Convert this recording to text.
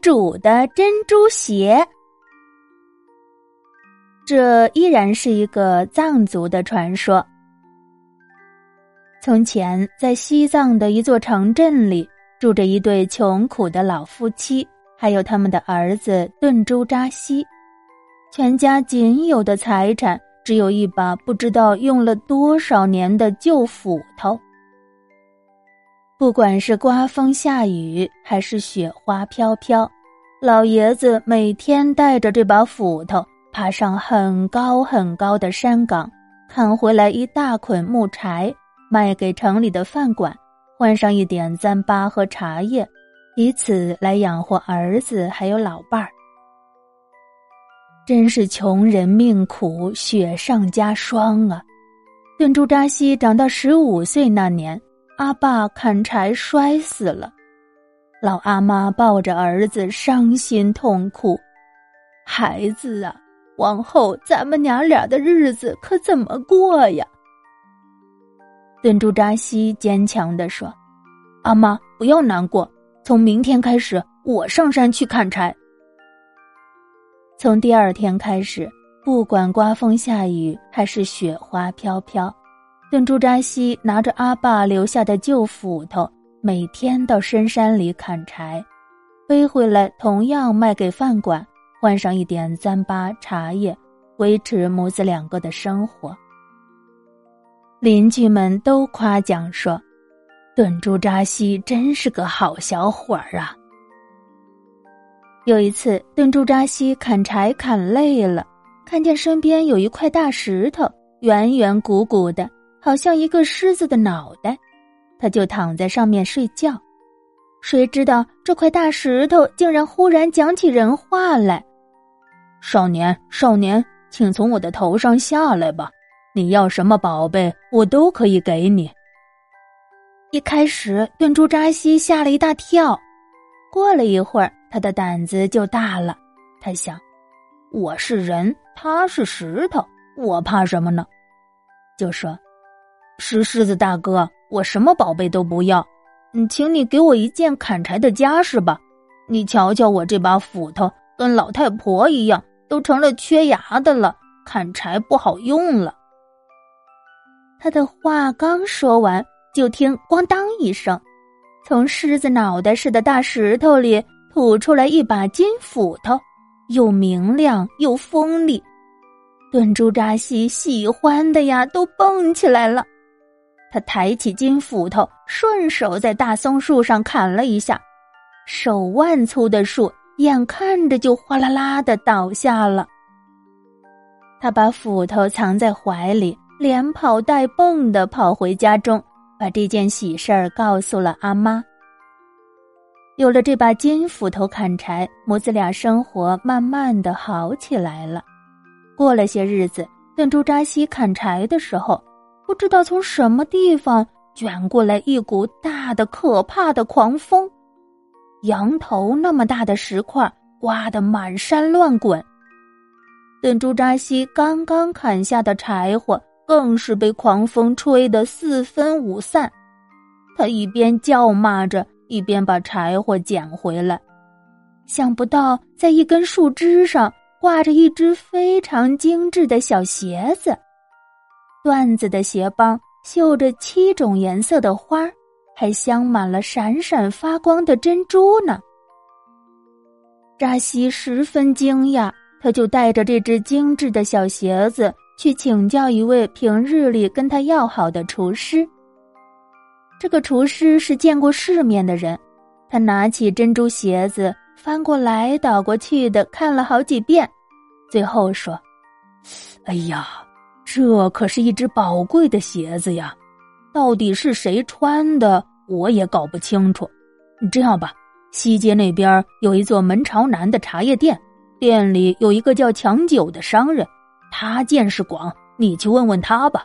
主的珍珠鞋。这依然是一个藏族的传说。从前，在西藏的一座城镇里，住着一对穷苦的老夫妻，还有他们的儿子顿珠扎西。全家仅有的财产只有一把不知道用了多少年的旧斧头。不管是刮风下雨，还是雪花飘飘，老爷子每天带着这把斧头，爬上很高很高的山岗，砍回来一大捆木柴。卖给城里的饭馆，换上一点糌粑和茶叶，以此来养活儿子还有老伴儿。真是穷人命苦，雪上加霜啊！顿珠扎西长到十五岁那年，阿爸砍柴摔死了，老阿妈抱着儿子伤心痛哭：“孩子啊，往后咱们娘俩的日子可怎么过呀？”顿珠扎西坚强地说：“阿妈，不要难过。从明天开始，我上山去砍柴。从第二天开始，不管刮风下雨还是雪花飘飘，顿珠扎西拿着阿爸留下的旧斧头，每天到深山里砍柴，背回来同样卖给饭馆，换上一点糌粑茶叶，维持母子两个的生活。”邻居们都夸奖说：“顿珠扎西真是个好小伙儿啊！”有一次，顿珠扎西砍柴砍累了，看见身边有一块大石头，圆圆鼓鼓的，好像一个狮子的脑袋，他就躺在上面睡觉。谁知道这块大石头竟然忽然讲起人话来：“少年，少年，请从我的头上下来吧。”你要什么宝贝，我都可以给你。一开始，顿珠扎西吓了一大跳，过了一会儿，他的胆子就大了。他想：“我是人，他是石头，我怕什么呢？”就说：“石狮子大哥，我什么宝贝都不要，嗯，请你给我一件砍柴的家事吧。你瞧瞧我这把斧头，跟老太婆一样，都成了缺牙的了，砍柴不好用了。”他的话刚说完，就听“咣当”一声，从狮子脑袋似的大石头里吐出来一把金斧头，又明亮又锋利。顿珠扎西喜欢的呀，都蹦起来了。他抬起金斧头，顺手在大松树上砍了一下，手腕粗的树眼看着就哗啦啦的倒下了。他把斧头藏在怀里。连跑带蹦的跑回家中，把这件喜事儿告诉了阿妈。有了这把金斧头砍柴，母子俩生活慢慢的好起来了。过了些日子，顿珠扎西砍柴的时候，不知道从什么地方卷过来一股大的可怕的狂风，羊头那么大的石块刮得满山乱滚。等朱扎西刚刚砍下的柴火。更是被狂风吹得四分五散，他一边叫骂着，一边把柴火捡回来。想不到，在一根树枝上挂着一只非常精致的小鞋子，缎子的鞋帮绣着七种颜色的花，还镶满了闪闪发光的珍珠呢。扎西十分惊讶，他就带着这只精致的小鞋子。去请教一位平日里跟他要好的厨师。这个厨师是见过世面的人，他拿起珍珠鞋子，翻过来倒过去的看了好几遍，最后说：“哎呀，这可是一只宝贵的鞋子呀！到底是谁穿的，我也搞不清楚。这样吧，西街那边有一座门朝南的茶叶店，店里有一个叫强九的商人。”他见识广，你去问问他吧。